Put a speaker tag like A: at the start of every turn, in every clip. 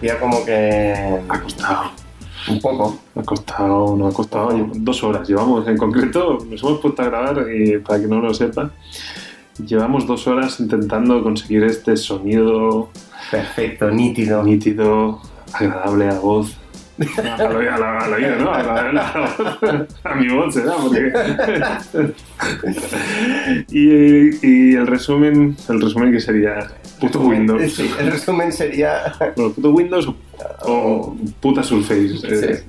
A: parecía como que.
B: Ha costado.
A: Un poco.
B: Ha costado, no ha costado dos horas. Llevamos, en concreto, nos hemos puesto a grabar y para que no lo sepa, llevamos dos horas intentando conseguir este sonido
A: Perfecto, nítido.
B: nítido, agradable a la voz. A la- oído, ¿no? A, la- a la voz. A mi voz será, porque... y, y el resumen, el resumen que sería puto Windows.
A: Sí, el resumen sería.
B: Bueno, puto Windows o, o puta Surface. Eh,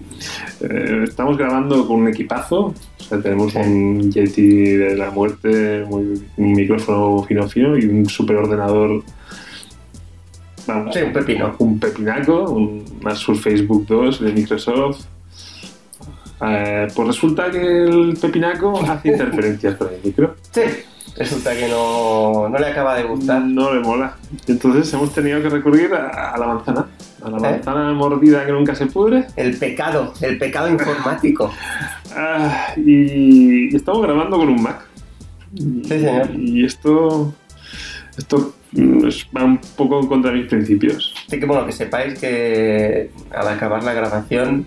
B: eh, estamos grabando con un equipazo. O sea, tenemos
A: Sí.
B: un Yeti de la muerte, muy- un micrófono fino fino y un superordenador. Vamos,
A: Sí, un pepino.
B: un pepinaco, un- una Surface Book 2 de Microsoft. Eh, pues resulta que el pepinaco hace interferencias con el micro.
A: Sí. Resulta que no, no le acaba de gustar.
B: No le mola. Entonces hemos tenido que recurrir a, a la manzana. A la
A: ¿Eh?
B: manzana mordida que nunca se pudre.
A: El pecado, el pecado informático.
B: Ah, y, y estamos grabando con un Mac.
A: Sí, señor.
B: y esto, esto es- va un poco contra mis principios.
A: Así que bueno, que sepáis que al acabar la grabación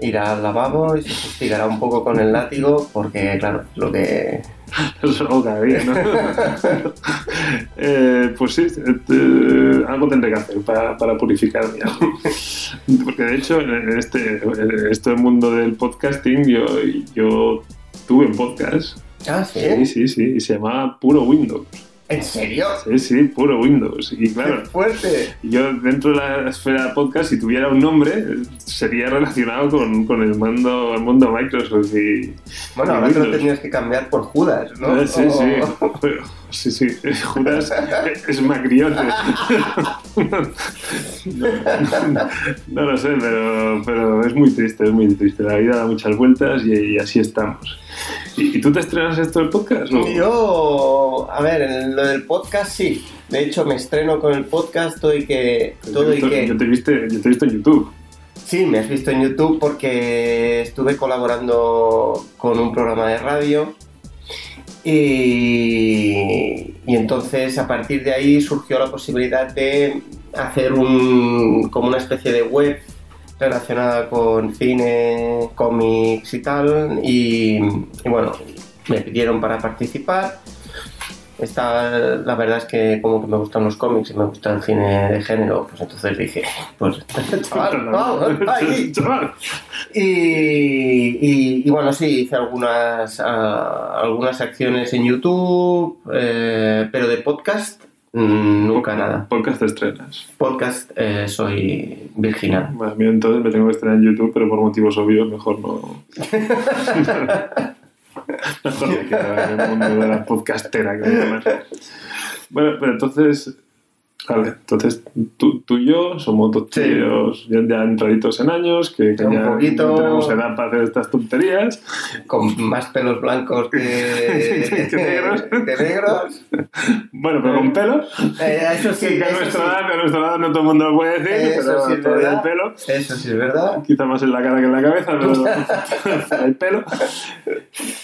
A: irá al lavabo y se fustigará un poco con el látigo porque, claro, lo que...
B: Eso cada día, ¿no? Eh, pues sí, eh, algo tendré que hacer para, para purificar. Porque de hecho, en este, en este mundo del podcasting, yo, yo tuve un podcast.
A: Ah,
B: Sí, sí, sí, y se llamaba Puro Windows.
A: ¿En serio?
B: Sí, sí, Puro Windows. Y claro,
A: ¡Qué fuerte!
B: yo dentro de la esfera podcast, si tuviera un nombre, sería relacionado con, con el, mando, el mundo Microsoft y,
A: Bueno,
B: y
A: ahora te lo tenías que cambiar por Judas, ¿no?
B: Eh, Sí, sí. Sí. Judas es macriote. No, no lo sé, pero, pero es muy triste, es muy triste. La vida da muchas vueltas y, y así estamos. ¿Y, y tú te estrenas esto del podcast? o?
A: Yo, a ver, en lo del podcast sí. De hecho, me estreno con el podcast todo y que...
B: Yo
A: Todo
B: te he
A: y
B: visto-
A: que...
B: yo te, viste, yo te he visto en YouTube.
A: Sí, me has visto en YouTube porque estuve colaborando con un programa de radio y, y entonces a partir de ahí surgió la posibilidad de hacer un, como una especie de web relacionada con cine, cómics y tal y, y bueno, me pidieron para participar. Está, la verdad es que como que me gustan los cómics y me gusta el cine de género, pues entonces dije, pues chaval, vamos, ahí.
B: Chaval.
A: Y, y- y bueno, sí, hice algunas, ah, algunas acciones en YouTube, eh, pero de podcast, mm, nunca nada.
B: Podcast te estrenas.
A: Podcast eh, soy virginal.
B: Bueno, mira, entonces me tengo que estrenar en YouTube, pero por motivos obvios mejor no. mejor me quedo en el mundo de la podcastera. Pero entonces. Vale, entonces tú, tú y yo somos dos tíos ya, ya entraditos en años, que, que
A: Un
B: ya
A: poquito.
B: no tenemos edad para hacer estas tonterías.
A: Con más pelos blancos que,
B: Que negros.
A: que negros.
B: Bueno, pero con pelo.
A: Eh, eso sí,
B: que a nuestra
A: sí.
B: edad, a nuestra edad no todo el mundo lo puede decir, pero
A: sí
B: todavía
A: verdad.
B: pelo.
A: Eso sí es verdad.
B: quizá más en la cara que en la cabeza, pero el pelo.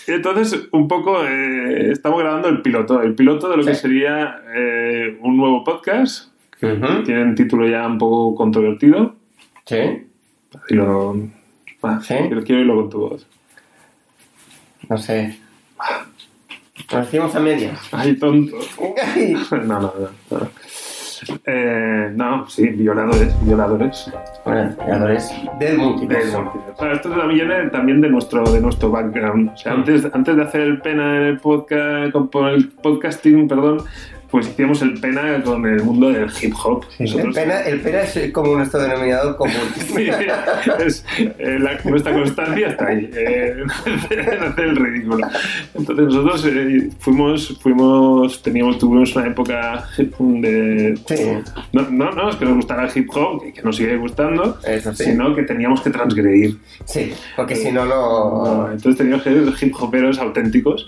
B: Entonces, un poco, eh, estamos grabando el piloto, el piloto de lo que sería eh, un nuevo podcast.
A: Ujú.
B: Tiene un título ya un poco controvertido.
A: Sí,
B: Y lo, va,
A: Sí.
B: quiero, oírlo con tu voz.
A: no sé. Nos decimos a medias.
B: Ay, tonto. No, no, no. no. Eh, no, sí, violadores, violadores.
A: Bueno, creadores del multiverso.
B: Bueno, esto también viene también de nuestro, de nuestro background. O sea,
A: Mm.
B: antes, antes de hacer el pena en el podcast, con el podcasting, perdón, pues hicimos el pena con el mundo del hip hop.
A: El pena, el pena es como nuestro denominador común.
B: Sí, es, eh, la- nuestra constancia está ahí, eh, en hacer el ridículo. Entonces nosotros eh, fuimos, fuimos, teníamos, tuvimos una época de...
A: Sí.
B: No, no, no, es que nos gustara el hip hop, que, que nos sigue gustando,
A: sí.
B: sino que teníamos que transgredir.
A: Sí, porque si no, no.
B: No, entonces teníamos que ser hip hoperos auténticos.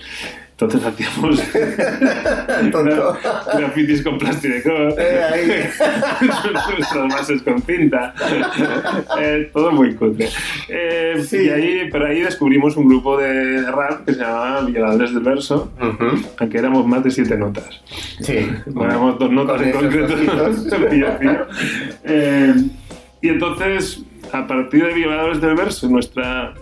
B: Entonces hacíamos grafitis con plástico,
A: Eh,
B: nuestras bases con cinta, Eh, todo muy cutre. Eh,
A: Sí.
B: Y ahí, pero ahí descubrimos un grupo de rap que se llamaba Violadores del Verso,
A: Ujú.
B: aunque éramos más de siete notas.
A: Sí.
B: Bueno, éramos dos notas
A: Con
B: en concreto. Eh, y entonces, a partir de Violadores del Verso, nuestra.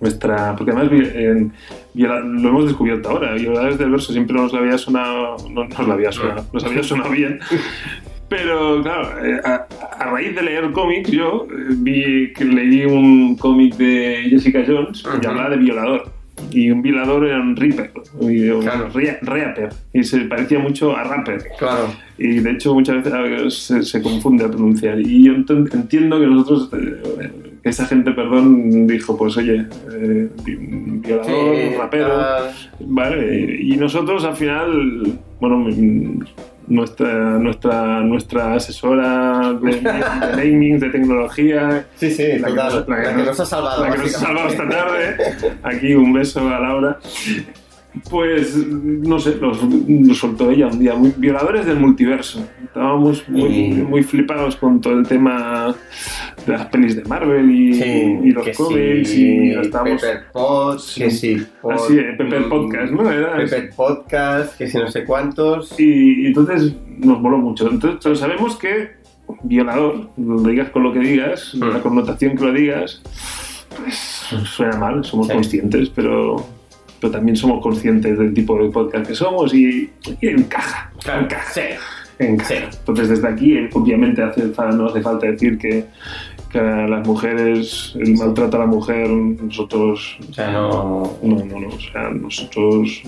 B: Nuestra, porque además en lo hemos descubierto ahora, Violadores del Verso siempre nos lo había sonado, no nos lo había sonado, nos había sonado bien, pero claro, eh, a, a raíz de leer cómics yo eh, vi que leí un cómic de Jessica Jones que hablaba de violador y un violador era un Reaper, y un
A: Claro.
B: rea- Reaper, y se parecía mucho a Rapper.
A: Claro.
B: Y de hecho muchas veces eh, se, se confunde a pronunciar. Y yo ent- entiendo que nosotros, eh, que esa gente, perdón, dijo, pues oye, eh, vi- violador,
A: Sí,
B: rapero,
A: tal.
B: vale. Y nosotros al final, bueno, mm, nuestra, nuestra, nuestra asesora de, de naming, de tecnología,
A: Sí, sí,
B: La que nos- la que
A: La que
B: nos-
A: nos ha salvado.
B: la que nos ha salvado esta tarde. Aquí un beso a Laura. Pues, no sé, nos, nos soltó ella un día. Muy, violadores del multiverso. Estábamos muy,
A: Y-
B: muy flipados con todo el tema de las pelis de Marvel y,
A: Sí,
B: y los cómics.
A: sí,
B: y estábamos.
A: Pepper Potts, que sí. Pod-
B: Así, eh, Pepper Podcast, ¿no? Era-
A: Pepper Podcast, que si no sé cuántos.
B: Y, y entonces nos moló mucho. Entonces, sabemos que violador, lo digas con lo que digas,
A: Mm.
B: la connotación que lo digas, pues suena mal, somos
A: Sí.
B: conscientes, pero, pero también somos conscientes del tipo de podcast que somos y, y encaja.
A: Claro,
B: encaja.
A: sí.
B: Encaja.
A: Sí.
B: Entonces, desde aquí, obviamente, hace, no hace falta decir que, que a las mujeres, el maltrato a la mujer, nosotros.
A: O sea, no,
B: No, no, no. O sea, nosotros.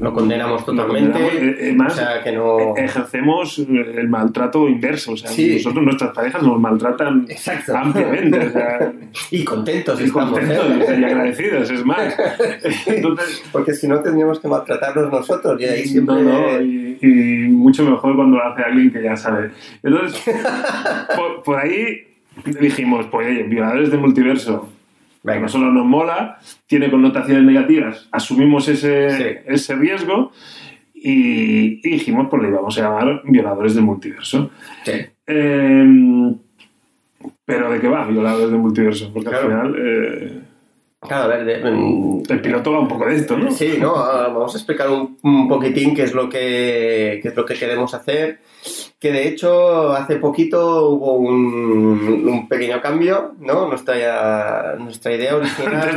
A: lo condenamos
B: Lo
A: totalmente.
B: condenamos, eh, eh, más,
A: o sea, que no.
B: ejercemos eh, el maltrato inverso. O sea,
A: Sí.
B: nosotros, nuestras parejas nos maltratan
A: Exacto.
B: ampliamente. O sea,
A: Y contentos
B: y
A: estamos,
B: contentos
A: ¿eh?
B: y agradecidos, es más. Entonces,
A: Porque si no tendríamos que maltratarnos nosotros y ahí siempre.
B: no, no, y, y mucho mejor cuando lo hace alguien que ya sabe. Entonces, por, por ahí dijimos, pues oye, violadores del multiverso, que
A: Venga.
B: no solo nos mola, tiene connotaciones negativas, asumimos ese,
A: Sí.
B: ese riesgo y, y dijimos, pues le íbamos a llamar violadores del multiverso.
A: Sí.
B: Eh, pero ¿de qué va violadores del multiverso? Porque
A: Claro.
B: al final eh,
A: Claro, a ver, de- mm,
B: el piloto va un poco de esto, ¿no?
A: Sí, no, ah, vamos a explicar un, un poquitín qué es lo que qué es lo que queremos hacer. Que de hecho hace poquito hubo un, un pequeño cambio, ¿no? Nuestra, nuestra idea
B: Antes de,
A: original.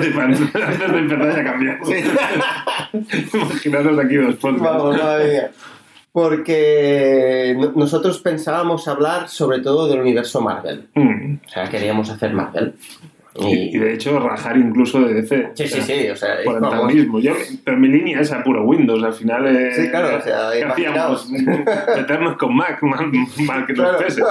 B: antes de empezar ya cambiamos. Imaginaros aquí dos podcasts.
A: Vamos, madre mía. Porque no- nosotros pensábamos hablar sobre todo del universo Marvel.
B: Mm.
A: O sea, queríamos hacer Marvel.
B: Y, y de hecho rajar incluso de DC.
A: Sí, sí, sí. O sea,
B: Por antagonismo. Yo, pero mi línea es a puro Windows. Al final. eh,
A: Sí, claro, o sea,
B: ¿qué
A: imaginaos.
B: hacíamos? Meternos con Mac, mal, mal que nos
A: Claro.
B: pese.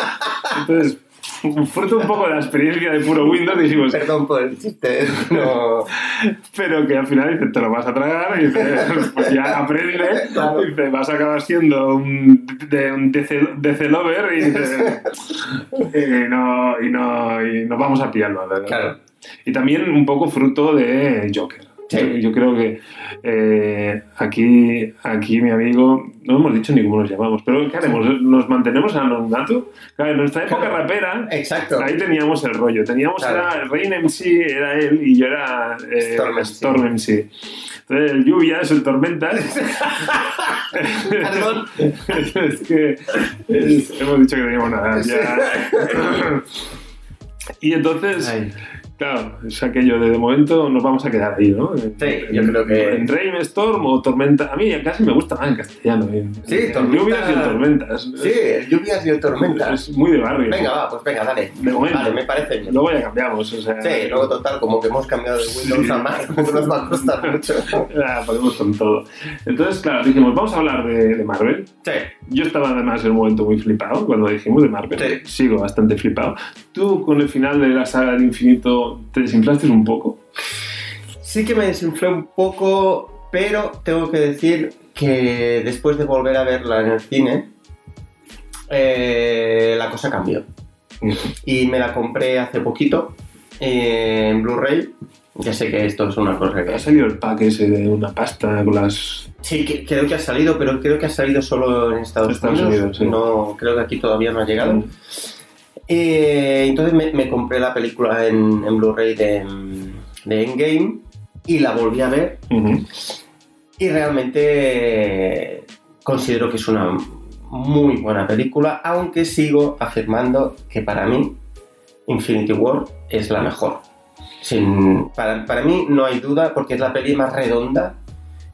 B: Entonces, fruto un poco de la experiencia de puro Windows, dijimos,
A: Perdón por el chiste. No.
B: pero que al final dices, te lo vas a tragar y dices, pues ya aprende,
A: Claro.
B: y te vas a acabar siendo un, de, un DC, lover y, dices, y, no, y, no, y nos vamos a pillarlo.
A: Claro.
B: Y también un poco fruto de Joker.
A: Sí.
B: Yo, creo que eh, aquí, aquí mi amigo, no hemos dicho ni cómo nos llamamos, pero ¿qué haremos? ¿Nos mantenemos anonimato? Claro, en nuestra época
A: Claro.
B: rapera,
A: Exacto.
B: ahí teníamos el rollo. Teníamos,
A: Claro.
B: era, Rain MC era él y yo era eh,
A: Storm MC.
B: Storm MC. Entonces, el lluvias, el tormentas.
A: Perdón.
B: es que es- hemos dicho que teníamos nada. Ya. y entonces.
A: Ay.
B: Claro, es aquello de de momento nos vamos a quedar ahí, ¿no?
A: Sí,
B: en-
A: yo creo que-
B: En Rain Storm o Tormenta. A mí casi me gusta más en castellano. En,
A: Sí,
B: en
A: tormenta-
B: Lluvias y en tormentas.
A: Sí, lluvias y tormentas.
B: Es muy de barrio.
A: Venga, va, pues venga, dale.
B: De momento.
A: Vale, me parece bien.
B: Luego ya cambiamos. O sea,
A: Sí, luego total, como que hemos cambiado de Windows
B: Sí.
A: a Mac, nos va a costar mucho.
B: Ah, podemos con todo. Entonces, claro, dijimos, vamos a hablar de, de Marvel.
A: Sí,
B: Yo estaba además en un momento muy flipado cuando dijimos de Marvel.
A: Sí.
B: Sigo bastante flipado. Tú con el final de la saga del infinito te desinflaste un poco.
A: sí que me desinflé un poco, pero tengo que decir que después de volver a verla en el cine, eh, la cosa cambió. Y me la compré hace poquito eh, en Blu-ray. Ya sé que esto es una cosa
B: Ha
A: que...
B: salido el pack ese de una pasta con las...
A: Sí, que- creo que ha salido, pero creo que ha salido solo en Estados,
B: Estados
A: Unidos.
B: Unidos, sí.
A: No, creo que aquí todavía no ha llegado. Eh, entonces me, me compré la película en, en Blu-ray de, de Endgame y la volví a ver y realmente considero que es una muy buena película, aunque sigo afirmando que para mí Infinity War es la mejor. Sin, para, para mí no hay duda porque es la peli más redonda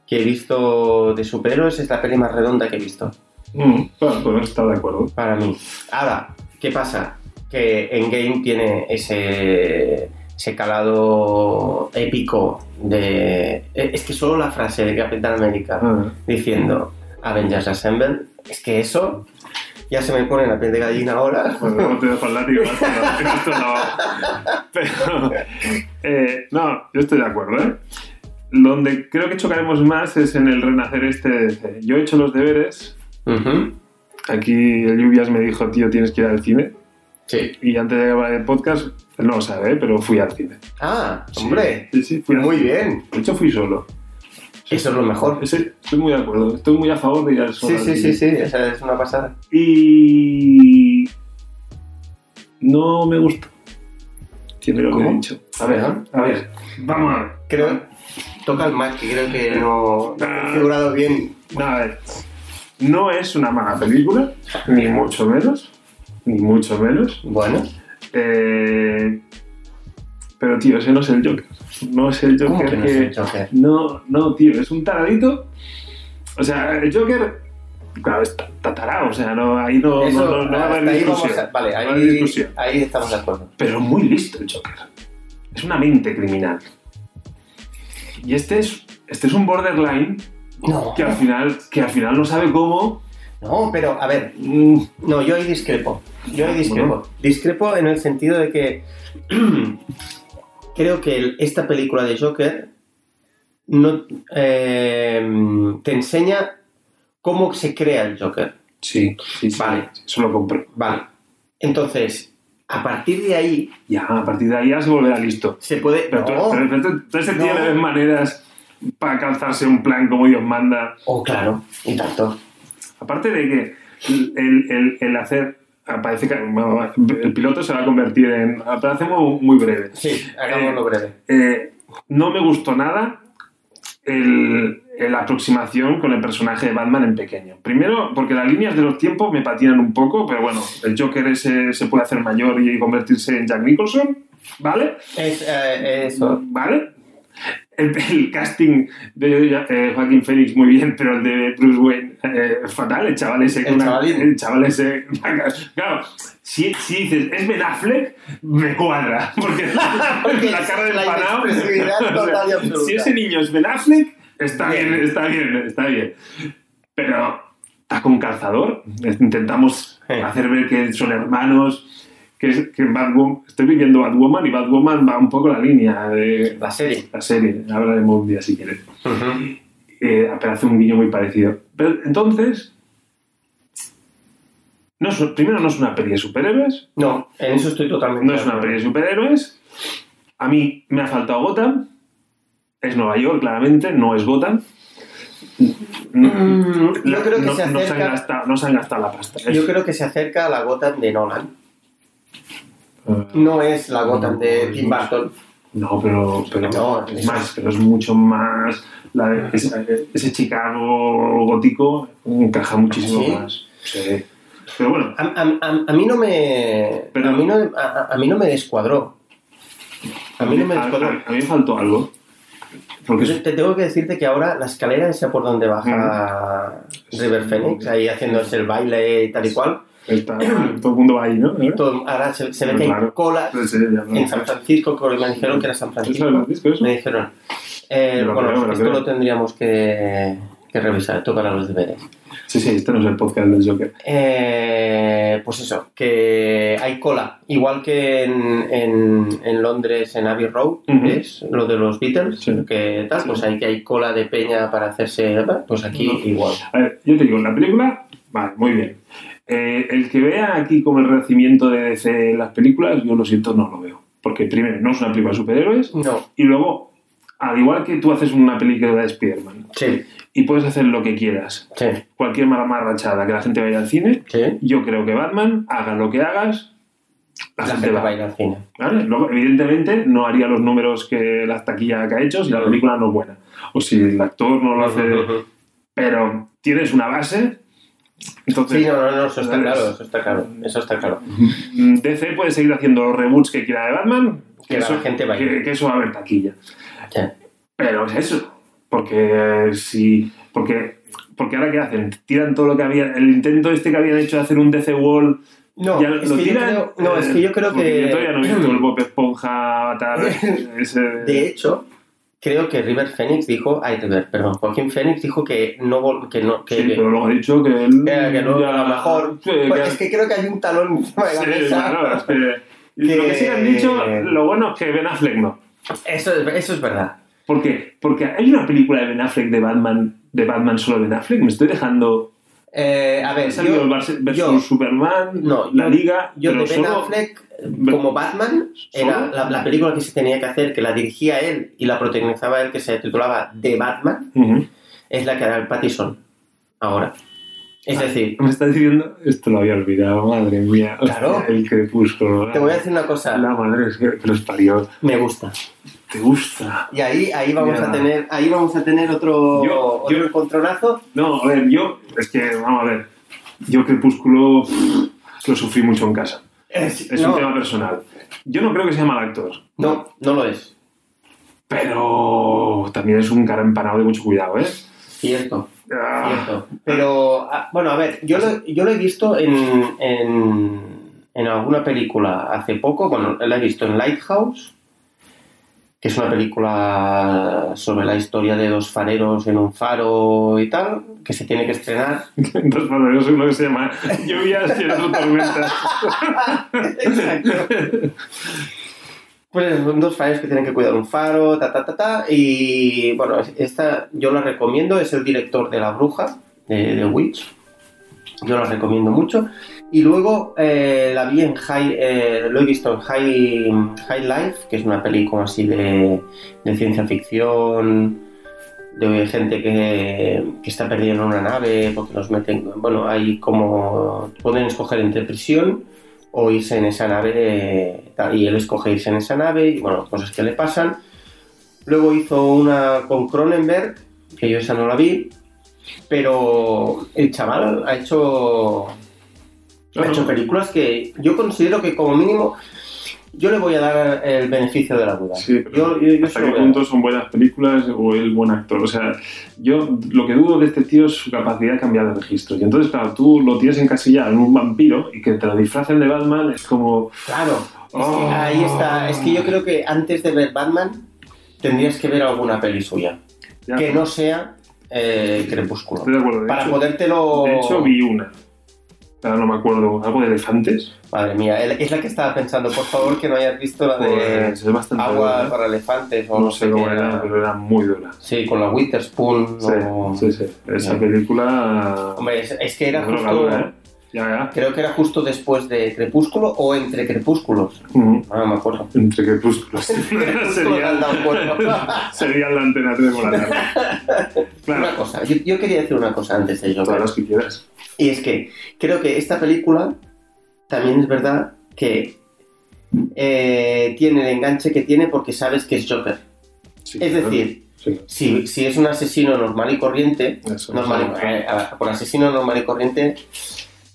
A: que he visto de superhéroes, es la peli más redonda que he visto.
B: Mm, Bueno, pues estar de acuerdo.
A: Para mí. Ahora, ¿qué pasa? Que Endgame tiene ese, ese calado épico de... eh, Es que solo la frase de Capitán América
B: Ah,
A: diciendo Avengers Assemble, es que eso ya se me pone la piel de gallina ahora.
B: Bueno, no te dejo el látigo, esto no- esto no. Pero, eh, no, yo estoy de acuerdo, ¿eh? Donde creo que chocaremos más es en el renacer este de DC. Yo he hecho los deberes.
A: Ujú.
B: Aquí el Lluvias me dijo, tío, tienes que ir al cine.
A: Sí.
B: Y antes de grabar el podcast, él no lo sabe, ¿eh? pero fui al cine.
A: Ah,
B: Sí,
A: hombre.
B: Sí, sí, fui al
A: Muy bien.
B: De hecho, fui solo.
A: Eso es lo mejor.
B: Estoy muy de acuerdo. Estoy muy a favor de ir al solo.
A: Sí, sí, sí, sí, esa es una pasada.
B: Y. No me gustó. Tiene lo que he dicho. A ver, a ver. Vamos a ver.
A: Creo, toca el Mac, que creo que no, no ha configurado bien.
B: No, a ver. No es una mala película, ni mucho menos. Ni mucho menos.
A: Bueno,
B: Eh, pero, tío, ese no es el Joker. No es el
A: ¿cómo
B: Joker
A: que no es el Joker?
B: No, no, tío, es un taradito. O sea, el Joker, claro, es tatarado, o sea, no, ahí no,
A: Eso,
B: no, no, no va a
A: hasta
B: haber
A: ahí vamos
B: discusión.
A: a- Vale, ahí,
B: discusión.
A: ahí estamos de acuerdo.
B: Pero muy listo el Joker. Es una mente criminal. Y este es, este es un borderline
A: No,
B: que al final, que al final no sabe cómo.
A: no, pero a ver,
B: mm,
A: no, yo ahí discrepo. Yo ahí discrepo.
B: Bueno.
A: Discrepo en el sentido de que creo que el- esta película de Joker no eh, te enseña cómo se crea el Joker.
B: Sí, sí, sí.
A: Vale.
B: Eso lo compré.
A: Vale. Entonces, a partir de ahí
B: Ya, a partir de ahí ya se volverá listo.
A: se puede.
B: Pero tú,
A: No.
B: tú- tú
A: No.
B: le ves maneras para calzarse un plan como Dios manda.
A: Oh, claro, y tanto.
B: Aparte de que el, el- el hacer. Parece que bueno, el piloto se va a convertir en. Hacemos muy breve.
A: Sí, hagámoslo breve.
B: Eh, no me gustó nada el, el- la aproximación con el personaje de Batman en pequeño. Primero, porque las líneas de los tiempos me patinan un poco, pero bueno, el Joker ese se puede hacer mayor y convertirse en Jack Nicholson, ¿vale?
A: Es, eh, eso.
B: ¿Vale? El, el casting de eh, Joaquín Phoenix muy bien, pero el de Bruce Wayne eh, fatal, el chaval ese.
A: El
B: una-
A: chavalín.
B: el chaval ese. Claro, si, si dices es Ben Affleck, me cuadra. Porque,
A: Porque
B: la cara del panao.
A: absoluta.
B: Si ese niño es Ben Affleck, está bien,
A: Bien.
B: está bien, está bien. Pero está con calzador. Intentamos
A: Sí.
B: hacer ver que son hermanos. Que, es- que Batwoman, estoy viviendo Batwoman y Batwoman va un poco la línea de
A: La serie.
B: la serie. Hablaremos un día si quieres. Eh, pero hace un guiño muy parecido. Pero entonces. No es- primero, no es una peli de superhéroes.
A: No, en eso estoy totalmente.
B: No es una peli de superhéroes. A mí me ha faltado Gotham. Es Nueva York, claramente, no es Gotham.
A: Mm,
B: La-
A: yo creo que
B: no,
A: se
B: no han
A: acerca.
B: gastado, no se han gastado la pasta.
A: Yo creo que se acerca a la Gotham de Nolan.
B: Eh,
A: No es la Gotham de Tim Burton.
B: No, pero, pero
A: No,
B: es más, pero es mucho más. la de- ese, ese Chicago gótico encaja muchísimo
A: ¿Sí?
B: más. Sí. Pero bueno,
A: A, a- a- a mí no me.
B: Pero-
A: a, mí no, a, mí no me descuadró. A mí no me descuadró.
B: a- a mí me faltó algo. Porque
A: Yo te tengo que decirte que ahora la escalera esa por donde baja River Phoenix, ahí haciéndose el baile y tal y cual,
B: está, todo el mundo va ahí, ¿no?
A: todo- ahora se, se ve que hay colas
B: Sí,
A: en San Francisco, que me dijeron que era San
B: ¿Es San
A: Francisco.
B: Francisco eso?
A: Me dijeron. Eh,
B: lo
A: bueno,
B: creo, me lo
A: esto lo tendríamos que, que revisar, tocar a los deberes.
B: Sí, sí, este no es el podcast del Joker.
A: Eh, pues eso, que hay cola, igual que en, en, en Londres, en Abbey Road,
B: Ujú.
A: es lo de los Beatles,
B: Sí.
A: que tal, pues hay que hay cola de peña para hacerse, pues aquí igual.
B: A ver, yo te digo, la película, vale, muy bien. Eh, el que vea aquí como el renacimiento de DC en las películas, yo lo siento, no lo veo. porque primero no es una película de superhéroes,
A: No,
B: y luego, al igual que tú haces una película de Spider-Man,
A: sí,
B: y puedes hacer lo que quieras,
A: sí,
B: cualquier mala marrachada que la gente vaya al cine,
A: sí.
B: yo creo que Batman, haga lo que hagas, la,
A: La
B: gente va
A: a ir al cine.
B: ¿vale? Luego, evidentemente, no haría los números que la taquilla que ha hecho si la película no es buena. O si el actor no lo hace. Pero tienes una base. Entonces,
A: Sí, no, no, no, eso está
B: es-
A: claro, eso está claro, eso está claro.
B: mm, DC puede seguir haciendo los reboots que quiera de Batman.
A: Que la gente va a ir.
B: que, que eso va a haber taquilla.
A: Sí.
B: Pero es eso. Porque eh, si. Porque, porque ahora qué hacen? Tiran todo lo que había. El intento este que habían hecho de hacer un DC Wall.
A: No,
B: ya
A: es
B: lo
A: que
B: tiran.
A: creo, no, es que yo creo
B: porque
A: que...
B: Yo todavía no he visto el Bob Esponja ese,
A: De hecho, creo que River Phoenix dijo, ay, River, perdón, Joaquín Phoenix dijo que no, que no, que,
B: sí,
A: que-
B: pero luego ha dicho que él.
A: que- que no,
B: ya-
A: a lo mejor...
B: Sí,
A: Pues es que creo que hay un talón encima de la
B: sí,
A: mesa.
B: claro, es Lo que sí han dicho, lo bueno es que Ben Affleck no.
A: Eso, es- eso es verdad.
B: ¿Por qué? Porque hay una película de Ben Affleck de Batman, de Batman solo de Ben Affleck. Me estoy dejando.
A: Eh, a ver, yo,
B: versus
A: yo-
B: Superman,
A: No,
B: la Liga.
A: yo de
B: pero
A: Ben
B: solo-
A: Affleck como Batman era la, la película que se tenía que hacer, que la dirigía él y la protagonizaba él, que se titulaba The Batman, es la que hará el Pattison ahora. Es
B: Ah.
A: decir,
B: Me está diciendo. Esto lo había olvidado, madre mía. Hostia,
A: Claro.
B: el crepúsculo.
A: te voy a decir una cosa,
B: La madre es que, los parió.
A: me gusta.
B: ¿Te gusta?
A: Y ahí, ahí vamos a tener, ahí vamos a tener otro,
B: Yo-
A: otro
B: yo-
A: encontronazo.
B: No, a ver, yo. Es que, vamos a ver. Yo Crepúsculo lo sufrí mucho en casa.
A: Es-
B: Es
A: no,
B: un tema personal. Yo no creo que sea mal actor.
A: no, no lo es.
B: Pero también es un cara empanado de mucho cuidado, ¿eh?
A: Cierto,
B: Ah,
A: cierto. Pero, ah, bueno, a ver, yo lo, yo lo he visto en, en, en alguna película hace poco. Bueno, la he visto en Lighthouse, que es una película sobre la historia de dos fareros en un faro y tal, que se tiene que estrenar.
B: Eso es lo que se llama lluvias y el otro tormentas.
A: Exacto. Pues son dos fareros que tienen que cuidar un faro, ta, ta, ta, ta. Y bueno, esta yo la recomiendo, es el director de La Bruja, de, de Witch. Yo la recomiendo mucho. Y luego eh, la vi en High, eh, lo he visto en High, High Life, que es una película así de, de ciencia ficción, de gente que, que está perdida en una nave, porque los meten, bueno, hay como, pueden escoger entre prisión o irse en esa nave, tal, y él escoge irse en esa nave, y bueno, cosas que le pasan. Luego hizo una con Cronenberg, que yo esa no la vi, pero el chaval ha hecho, ha hecho películas que yo considero que como mínimo yo le voy a dar el beneficio de la duda.
B: Sí, pero
A: yo, yo, yo
B: ¿Hasta qué punto son buenas películas o el buen actor? O sea, yo lo que dudo de este tío es su capacidad de cambiar de registros. Y entonces, claro, tú lo tienes encasillado en un vampiro y que te lo disfracen de Batman es como...
A: Claro, es que
B: Oh.
A: ahí está. Es que yo creo que antes de ver Batman tendrías que ver alguna peli suya.
B: ya,
A: que no sea eh, Crepúsculo.
B: Estoy de acuerdo. De
A: Para
B: hecho,
A: podértelo.
B: de hecho, vi una. Ahora no me acuerdo. ¿Algo de elefantes?
A: Madre mía, es la que estaba pensando. Por favor, que no hayas visto la de
B: Pues
A: Agua
B: dura.
A: para elefantes o
B: No sé cómo era, pero era muy dura.
A: Sí, con la Witherspoon.
B: Sí,
A: o-
B: sí, sí. Esa
A: Sí.
B: película...
A: Hombre, es, es que era justo.
B: ¿eh? Ya, ya.
A: Creo que era justo después de Crepúsculo o entre Crepúsculos.
B: Ujú.
A: Ah, no me acuerdo.
B: Entre crepúsculos. Sería, sería la antena 3 por la tarde.
A: Una cosa, yo, yo quería decir una cosa antes de ello.
B: todas las que quieras.
A: Y es que creo que esta película también es verdad que eh, tiene el enganche que tiene porque sabes que es Joker.
B: Sí,
A: Es decir,
B: Sí,
A: si, si es un asesino normal y corriente,
B: eso.
A: normal, eh, ver, por asesino normal y corriente,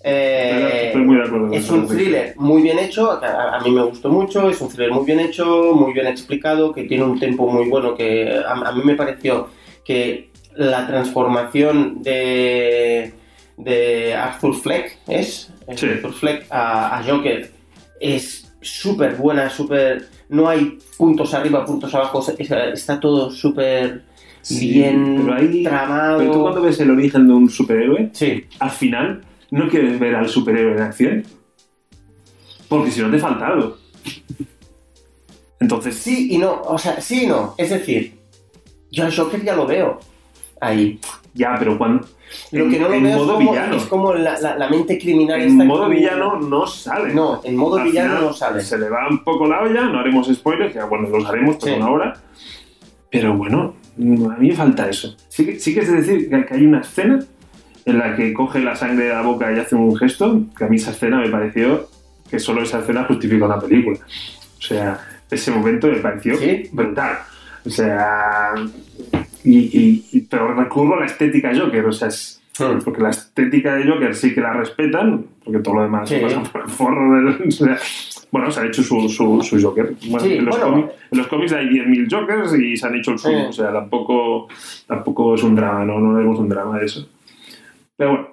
A: eh,
B: Estoy muy de acuerdo.
A: es un thriller muy bien hecho, a, a mí me gustó mucho, es un thriller muy bien hecho, muy bien explicado, que tiene un tempo muy bueno, que a, a mí me pareció que la transformación de, de Arthur Fleck, ¿es?
B: Sí.
A: Arthur Fleck a, a Joker es súper buena, súper... No hay puntos arriba, puntos abajo, está, está todo súper
B: Sí,
A: bien
B: pero ahí-
A: tramado.
B: Pero tú cuando ves el origen de un superhéroe,
A: Sí,
B: al final no quieres ver al superhéroe en acción. Porque si no te falta algo. Entonces,
A: Sí y no, o sea, sí y no. Es decir, yo al Joker ya lo veo ahí.
B: ya, pero cuando.
A: Lo que no lo
B: en
A: veo es
B: modo
A: como,
B: villano.
A: es como la, la- la mente criminal
B: En
A: esta
B: modo
A: que-
B: villano no sale.
A: No, en modo
B: Al
A: villano
B: final
A: no sale.
B: Se le va un poco la olla, no haremos spoilers, ya bueno, los haremos por
A: Sí.
B: una hora. Pero bueno, a mí me falta eso. Sí que, sí que es de decir que, que hay una escena en la que coge la sangre de la boca y hace un gesto, que a mí esa escena me pareció que solo esa escena justifica una película. O sea, ese momento me pareció
A: ¿Sí?
B: brutal. O sea, y, y- y- pero recurro a la estética Joker, o sea, es,
A: Hmm.
B: porque la estética de Joker sí que la respetan, porque todo lo demás
A: Sí.
B: se pasa por el forro del. o sea, bueno, se ha hecho su, su, su Joker. Bueno,
A: Sí,
B: en, los
A: bueno.
B: cómics, en los cómics hay 10.000 Jokers y se han hecho el suyo. O sea, tampoco, tampoco es un drama, no, no vemos un drama de eso. Pero bueno,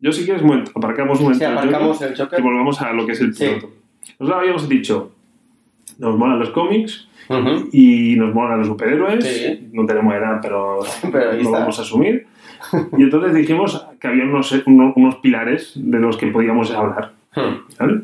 B: yo sí que es momento, aparcamos un momento
A: Sí,
B: el
A: aparcamos
B: Joker
A: el Joker.
B: y volvamos a lo que es el
A: Sí.
B: piloto. Nosotros habíamos dicho, nos molan los cómics, y nos molan los superhéroes.
A: Sí.
B: No tenemos edad, pero,
A: Pero
B: lo vamos a asumir. Y entonces dijimos que había unos, unos, unos pilares de los que podíamos hablar.
A: Hmm.
B: ¿vale?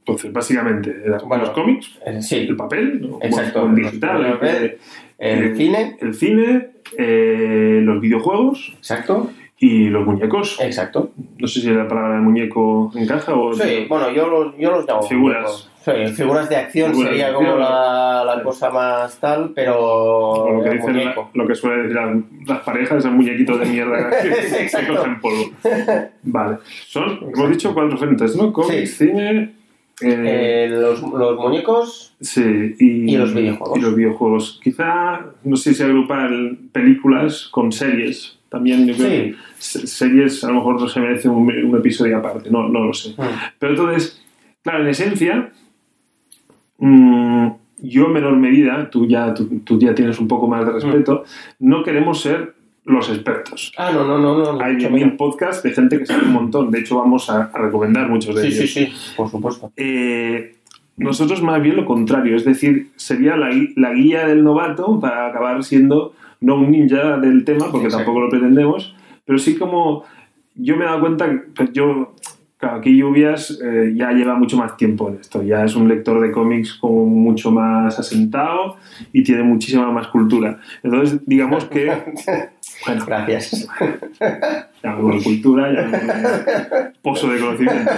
B: Entonces, básicamente, eran
A: Bueno,
B: los cómics,
A: Eh, Sí,
B: el papel, el digital,
A: El papel, el
B: eh,
A: cine,
B: el cine, eh, los videojuegos
A: exacto,
B: y los muñecos.
A: exacto.
B: No sé si la palabra muñeco encaja o...
A: Sí, bueno, yo los, yo los llamo
B: Figuras.
A: Sí, figuras de acción
B: Figuras de
A: sería
B: acción.
A: como la, la cosa más tal, pero
B: o lo que, dicen la- lo que suele decir las, las parejas, esos muñequitos de mierda que, que
A: Exacto.
B: cogen polvo. Vale. Son, hemos dicho cuatro frentes, ¿no? Cómics, cine, eh,
A: Eh, los, los muñecos,
B: sí, y,
A: y los videojuegos.
B: y los videojuegos. Quizá, no sé si agrupar películas con series. También yo creo
A: Sí.
B: que se- series a lo mejor no se merece un, un episodio aparte, no, no lo sé.
A: Mm.
B: Pero entonces, claro, en esencia, mm, yo en menor medida, tú ya, tú, tú ya tienes un poco más de respeto, no queremos ser los expertos.
A: Ah, no, no, no, no.
B: Hay mil podcasts de gente que sabe un montón, de hecho vamos a, a recomendar muchos de
A: Sí,
B: ellos.
A: sí, sí, por supuesto.
B: Eh, nosotros más bien lo contrario, es decir, sería la, la guía del novato para acabar siendo no un ninja del tema, porque tampoco lo pretendemos, pero sí como yo me he dado cuenta que pues, yo, claro, aquí Lluvias eh, ya lleva mucho más tiempo en esto, ya es un lector de cómics como mucho más asentado y tiene muchísima más cultura. Entonces, digamos que, bueno,
A: Gracias.
B: llamémoslo cultura, llamémoslo pozo de conocimiento.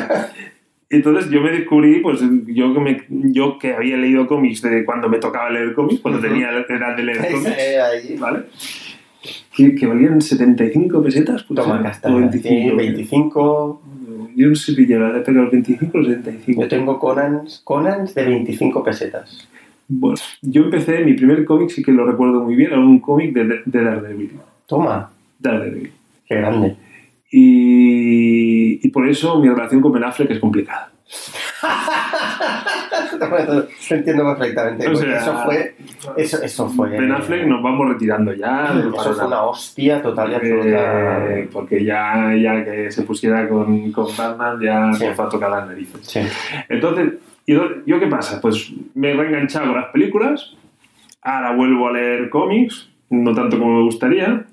B: Entonces yo me descubrí, pues yo que, me- yo que había leído cómics de cuando me tocaba leer cómics, cuando
A: Ujú.
B: tenía edad de leer cómics. ¿vale? Que, que valían 75 pesetas, puede
A: Toma
B: o 25.
A: Sí, 25.
B: Yo no sé si lleva de pegar 25 o 75.
A: Yo tengo Conans, Conans de 25 pesetas.
B: Bueno, yo empecé, mi primer cómic sí que lo recuerdo muy bien, era un cómic de, de Daredevil.
A: Toma,
B: Daredevil.
A: qué grande.
B: Y, y por eso mi relación con Ben Affleck es complicada.
A: Te entiendo perfectamente.
B: O
A: porque
B: sea,
A: eso fue. Eso, eso fue.
B: Ben Affleck nos vamos retirando ya.
A: Eso fue una hostia total y absoluta.
B: Eh, porque ya, ya que se pusiera con, con Batman ya
A: Sí.
B: me fue a tocar las narices.
A: Sí.
B: Entonces, ¿yo, ¿yo qué pasa? Pues me he reenganchado con las películas, ahora vuelvo a leer cómics, no tanto como me gustaría.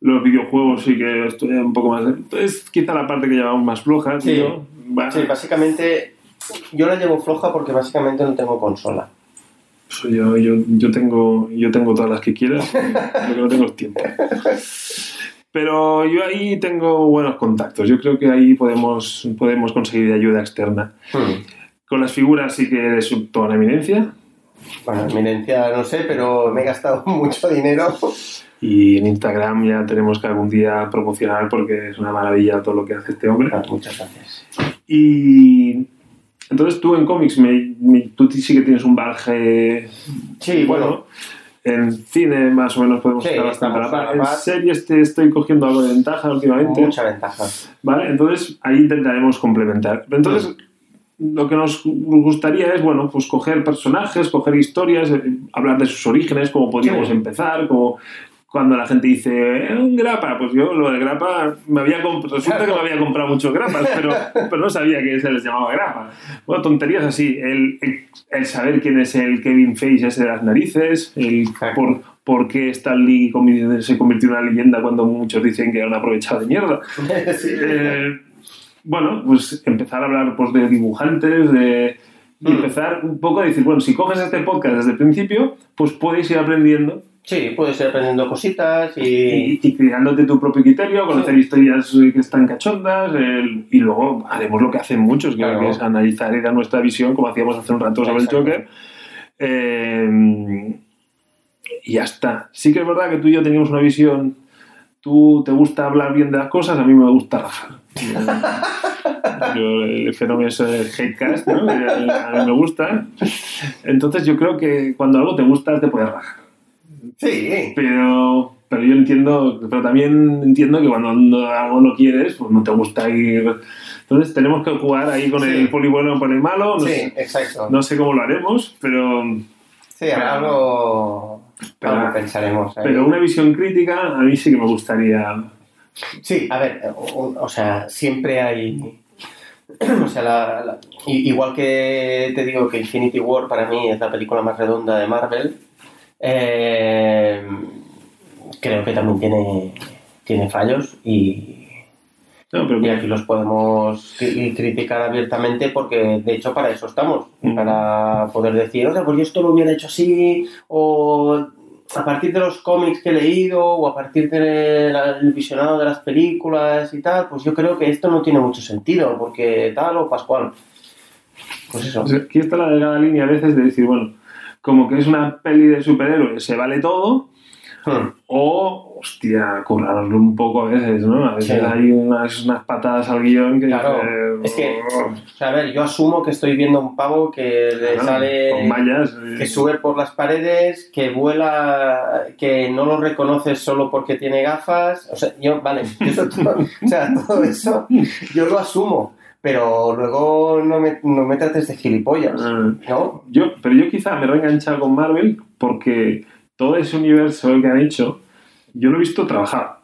B: Los videojuegos sí que estoy un poco más... Es quizá la parte que llevamos más floja,
A: Sí.
B: Bueno,
A: Sí, básicamente. Yo la llevo floja porque básicamente no tengo consola.
B: pues yo, yo, yo, tengo, yo tengo todas las que quieras, lo que no tengo es tiempo. Pero yo ahí tengo buenos contactos. Yo creo que ahí podemos, podemos conseguir ayuda externa.
A: Hmm.
B: Con las figuras sí que eres toda eminencia.
A: Bueno, eminencia no sé, pero me he gastado mucho dinero.
B: Y en Instagram ya tenemos que algún día promocionar porque es una maravilla todo lo que hace este hombre.
A: Ah, muchas gracias.
B: Y entonces tú en cómics, me- me- tú sí que tienes un bagaje
A: Sí, bueno,
B: En cine más o menos podemos
A: Sí,
B: estar bastante a la En series te estoy cogiendo algo de ventaja últimamente.
A: mucha ventaja.
B: ¿Vale? Entonces ahí intentaremos complementar. Entonces, lo que nos gustaría es, bueno, pues coger personajes, coger historias, eh, hablar de sus orígenes, cómo podríamos
A: Sí.
B: empezar, como cuando la gente dice, "Eh, un grapa, pues yo lo de grapa, me había resulta que me había comprado muchos grapas, pero, pero no sabía que se les llamaba grapa. Bueno, tonterías así, el, el- el saber quién es el Kevin Feige ese de las narices, el por, por qué Stan Lee se convirtió en una leyenda cuando muchos dicen que era un aprovechado de mierda.
A: Sí.
B: Eh, bueno, pues empezar a hablar pues, de dibujantes, de y
A: Mm.
B: empezar un poco a decir, bueno, si coges este podcast desde el principio, pues puedes ir aprendiendo
A: Sí, puedes ir aprendiendo cositas y...
B: y, y creándote tu propio criterio, conocer historias que están cachondas el- y luego haremos lo que hacen muchos, que
A: Claro.
B: es analizar y dar nuestra visión, como hacíamos hace un rato sobre
A: Exacto.
B: el Joker. Eh, y ya está. Sí que es verdad que tú y yo teníamos una visión. Tú te gusta hablar bien de las cosas, a mí me gusta rajar. Yo, el fenómeno es el hatecast, ¿no? A mí me gusta. Entonces yo creo que cuando algo te gusta te puedes rajar.
A: Sí,
B: Pero, pero yo entiendo, pero también entiendo que cuando no- algo no quieres, pues no te gusta ir. Entonces tenemos que jugar ahí con
A: Sí.
B: el poli bueno con el malo. No,
A: sí,
B: sé,
A: exacto.
B: no sé cómo lo haremos, pero,
A: Sí, algo,
B: Pero-
A: algo pensaremos. ahí.
B: pero una visión crítica a mí sí que me gustaría.
A: Sí, a ver, o, o sea, siempre hay... O sea, la- la- i- igual que te digo que Infinity War para mí es la película más redonda de Marvel, eh, creo que también tiene, tiene fallos y,
B: No, pero
A: y aquí los podemos cri- criticar abiertamente porque de hecho para eso estamos,
B: Mm.
A: para poder decir, oye, pues yo esto lo hubiera hecho así, o a partir de los cómics que he leído, o a partir del visionado de las películas y tal, pues yo creo que esto no tiene mucho sentido, porque tal o pascual. Pues eso.
B: aquí está la delgada línea a veces de decir, bueno, como que es una peli de superhéroes, se vale todo,
A: Hmm.
B: o, hostia, currarlo un poco a veces, ¿no? A veces
A: Sí.
B: hay unas, unas patadas al guion que
A: Claro,
B: dices,
A: es que-
B: "Oh".
A: O sea, a ver, yo asumo que estoy viendo un pavo que le
B: Claro,
A: sale...
B: con mallas. eh,
A: que sube por las paredes, que vuela, que no lo reconoces solo porque tiene gafas. O sea, yo, vale, eso todo, o sea, todo eso yo lo asumo, pero luego no me, no me trates de gilipollas,
B: Ah,
A: ¿no?
B: yo, pero yo quizá me he reenganchado con Marvel porque todo ese universo que han hecho, yo lo he visto trabajar.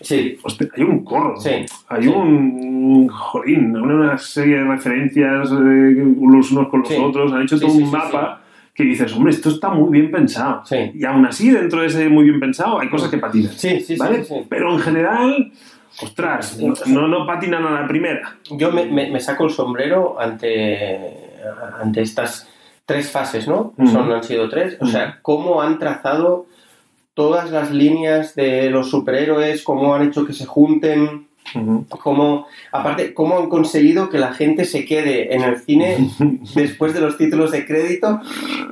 A: Sí,
B: Hostia, hay un corro,
A: sí.
B: hay
A: sí.
B: un, jolín, una serie de referencias eh, los unos con los
A: Sí.
B: otros, han hecho todo un mapa que dices, hombre, esto está muy bien pensado.
A: Sí.
B: Y aún así, dentro de ese muy bien pensado, hay cosas que patinan.
A: Sí, sí,
B: ¿vale?
A: sí, sí.
B: Pero en general, ostras, no, no, no patinan a la primera.
A: Yo me, me- me saco el sombrero ante, ante estas tres fases, ¿no? Son, han sido tres. O sea, cómo han trazado todas las líneas de los superhéroes, cómo han hecho que se junten, cómo, aparte, cómo han conseguido que la gente se quede en el cine después de los títulos de crédito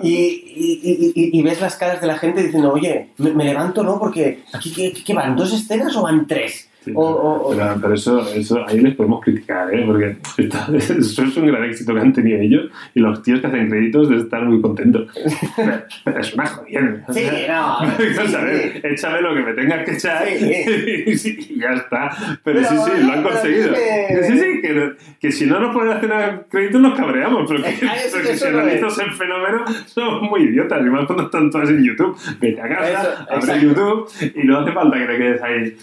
A: y, y- y- y- y ves las caras de la gente diciendo, oye, me, me levanto, ¿no? Porque aquí, ¿qué, qué van? ¿Dos escenas o van tres?
B: Sí,
A: O- o- o-
B: pero, pero eso, eso ahí les podemos criticar, ¿eh? porque eso es un gran éxito que han tenido ellos y los tíos que hacen créditos estar muy contentos. Pero, pero es una jodienda.
A: Sí, no, sí,
B: ver, échame lo que me tengas que echar
A: Sí.
B: y, sí, y ya está. Pero,
A: Pero,
B: sí, sí, lo han conseguido.
A: que-
B: Sí, sí, que, que si no nos hacer a créditos nos cabreamos, pero que, que
A: eso
B: si analizas el fenómeno somos muy idiotas, y más cuando están todas en YouTube. Vete a casa,
A: Eso,
B: abre. YouTube y no hace falta que te quedes ahí.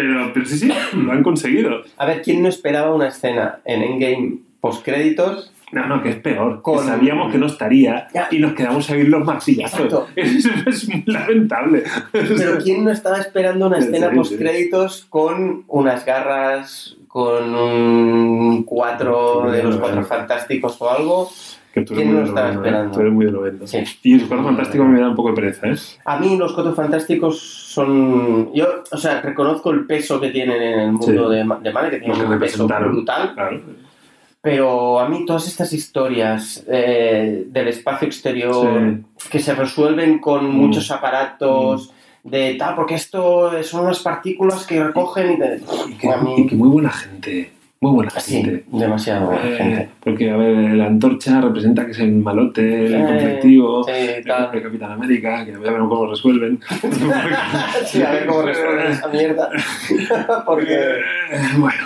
B: Pero, pero sí, sí, lo han conseguido.
A: A ver, ¿quién no esperaba una escena en Endgame post-créditos?
B: No, no, que es peor.
A: Con-
B: Que sabíamos que no estaría
A: Ya.
B: y nos quedamos a oír los martillazos.
A: Exacto.
B: Es, es lamentable.
A: Pero ¿quién no estaba esperando una escena post-créditos con unas garras, con un cuatro de los cuatro fantásticos o algo?
B: Que tú eres
A: ¿Quién
B: muy
A: no
B: de
A: estaba
B: lo vendo, ¿eh?
A: esperando?
B: Tú eres muy de lo vendo.
A: Sí.
B: Y el cuadro fantástico me da un poco de pereza, ¿eh?
A: A mí los cuatro fantásticos son... Yo, o sea, reconozco el peso que tienen en el mundo
B: Sí.
A: de, de Marvel, que tienen un peso brutal.
B: Claro.
A: Pero a mí todas estas historias eh, del espacio exterior que se resuelven con
B: Mm.
A: muchos aparatos de tal, porque esto son unas partículas que recogen y te...
B: Y que,
A: mí-
B: y que muy buena gente. Muy buena
A: Sí,
B: gente.
A: demasiado buena
B: Eh,
A: gente.
B: porque, a ver, la antorcha representa que es el malote, el
A: Eh,
B: conflictivo.
A: sí,
B: el, el Capitán América, que voy a ver cómo resuelven.
A: Sí, a ver cómo resuelven esa mierda. porque...
B: Eh, bueno,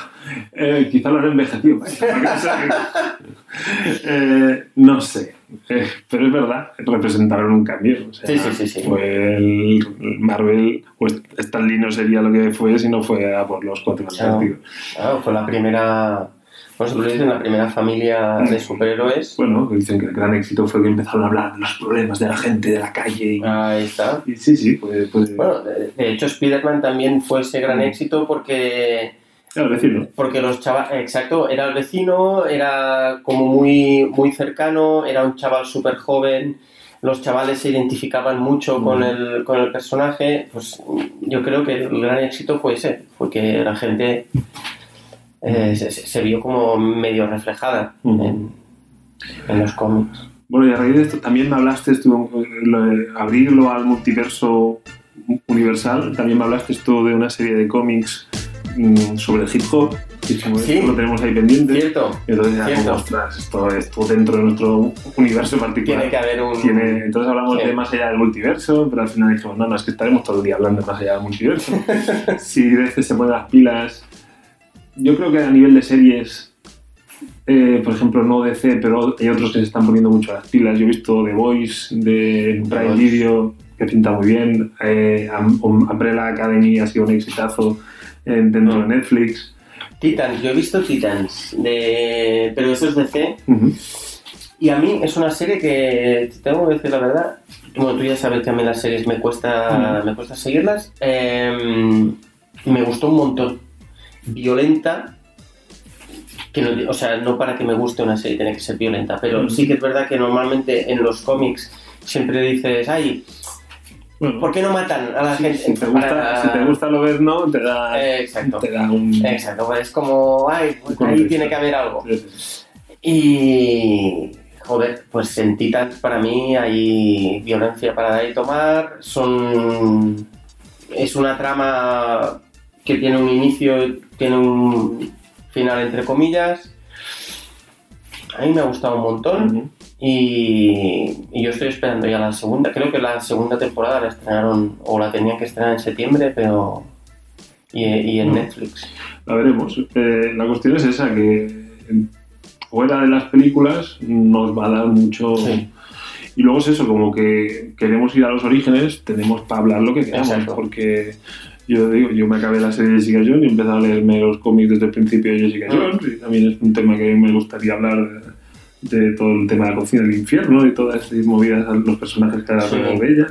B: eh, quizá lo han envejecido. Eh, no sé, Eh, pero es verdad, representaron un cambio. o sea,
A: Sí, sí, sí.
B: Fue el el Marvel, pues Stan Lee no sería lo que fue si no fuera por los cuatro
A: Claro. Claro, fue la primera... Bueno, se lo dicen, la primera familia de superhéroes.
B: Bueno, dicen que el gran éxito fue que empezaron a hablar de los problemas de la gente, de la calle. Y,
A: Ahí está.
B: y sí, sí, pues, pues
A: Bueno, de, de hecho Spider-Man también fue ese gran
B: Mm.
A: éxito porque
B: claro, decirlo.
A: Porque los chavales, exacto, era el vecino, era como muy, muy cercano, era un chaval súper joven, los chavales se identificaban mucho con,
B: Mm.
A: el, con el personaje, pues yo creo que el gran éxito fue ese, fue que la gente eh, se, se vio como medio reflejada
B: Mm.
A: en, en los cómics.
B: Bueno, y a raíz de esto también me hablaste, tú, abrirlo al multiverso universal, también me hablaste esto de una serie de cómics mm, sobre el hip hop, como
A: Sí.
B: esto lo tenemos ahí pendiente.
A: ¿Cierto?
B: Y entonces ya
A: Cierto.
B: como, ostras, esto, esto dentro de nuestro universo particular.
A: Tiene que haber un...
B: Tiene- entonces hablamos
A: Sí.
B: de más allá del multiverso, pero al final dijimos, no, no, es que estaremos todo el día hablando de más allá del multiverso. si DC se pone las pilas. Yo creo que a nivel de series, eh, por ejemplo, no DC, pero hay otros que se están poniendo mucho las pilas. Yo he visto The Voice de Prime. Video, que pinta muy bien. Eh, Um- Umbrella Academy ha sido un exitazo eh, dentro de. Netflix.
A: Titans, yo he visto Titans, de... pero eso es DC.
B: Ujú.
A: Y a mí es una serie que, te tengo que decir la verdad, bueno, tú ya sabes que a mí las series me cuesta, me cuesta seguirlas, eh, me gustó un montón. Violenta, que no, o sea, no para que me guste una serie tiene que ser violenta, pero sí que es verdad que normalmente en los cómics siempre dices, ay,
B: Bueno,
A: ¿por qué no matan a la gente?
B: si, te gusta,
A: Para-
B: si te gusta lo ver, no, te da,
A: Eh, exacto.
B: te da un...
A: Exacto, pues es como, ay, pues ahí tiene que haber algo.
B: Sí, sí, sí.
A: Y joder, pues en Titans para mí hay violencia para dar y tomar. Son. Es una trama que tiene un inicio, tiene un final entre comillas. A mí me ha gustado un montón. Y, y yo estoy esperando ya la segunda. Creo que la segunda temporada la estrenaron o la tenían que estrenar en septiembre, pero. Y, y en
B: Mm.
A: Netflix.
B: La veremos. Eh, la cuestión es esa, que fuera de las películas nos va a dar mucho...
A: Sí.
B: Y luego es eso, como que queremos ir a los orígenes, tenemos para hablar lo que queramos,
A: Exacto.
B: porque yo digo, yo me acabé la serie de Jessica Jones y empecé a leerme los cómics desde el principio de Jessica
A: Mm.
B: Jones, y también es un tema que me gustaría hablar de, todo el tema de la cocina del infierno y todas estas movidas, los personajes que hay
A: Sí.
B: alrededor de ella,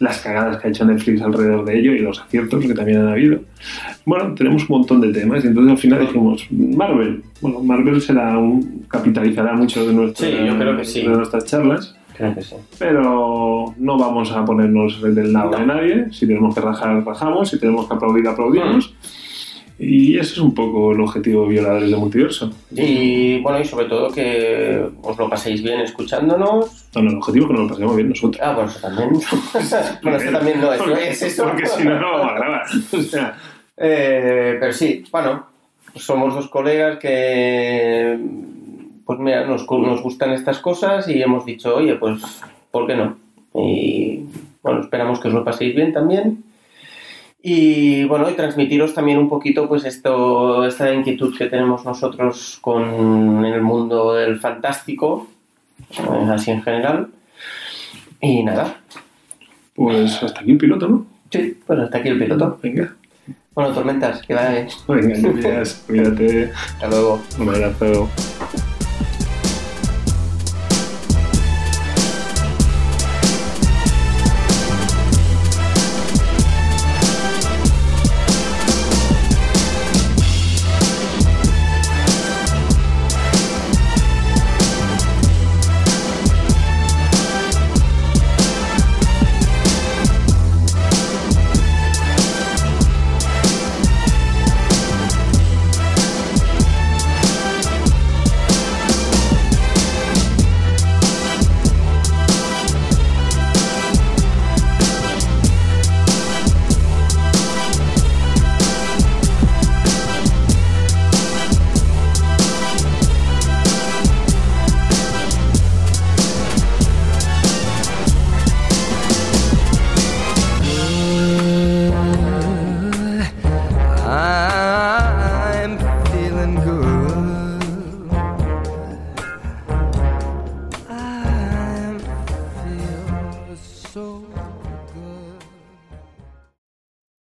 B: las cagadas que ha hecho Netflix alrededor de ello y los aciertos que también han habido. Bueno, tenemos un montón de temas y entonces al final dijimos, Marvel, bueno, Marvel será un, capitalizará mucho de, nuestra-
A: Sí, yo creo que sí.
B: de nuestras charlas
A: Creo que sí.
B: pero no vamos a ponernos del lado
A: No.
B: de nadie. Si tenemos que rajar, rajamos. Si tenemos que aplaudir, aplaudimos. Y ese es un poco el objetivo de Violadores del Multiverso.
A: Y bueno, y sobre todo que os lo paséis bien escuchándonos.
B: No, no, el objetivo es que nos lo pasemos bien nosotros.
A: Ah, bueno, eso también. bueno, eso también no es,
B: Porque-
A: es eso.
B: Porque si no, no vamos a grabar. O sea,
A: Eh, pero sí, bueno, somos dos colegas que, pues mira, nos, nos gustan estas cosas y hemos dicho, oye, pues, ¿por qué no? Y bueno, esperamos que os lo paséis bien también. Y bueno, y transmitiros también un poquito, pues, esto, esta inquietud que tenemos nosotros con el mundo del fantástico, eh, así en general. Y nada,
B: pues hasta aquí el piloto, ¿no?
A: sí, pues hasta aquí el piloto.
B: Venga.
A: Bueno, tormentas, que vaya bien.
B: Venga, gracias. Cuídate.
A: Hasta luego.
B: Un abrazo.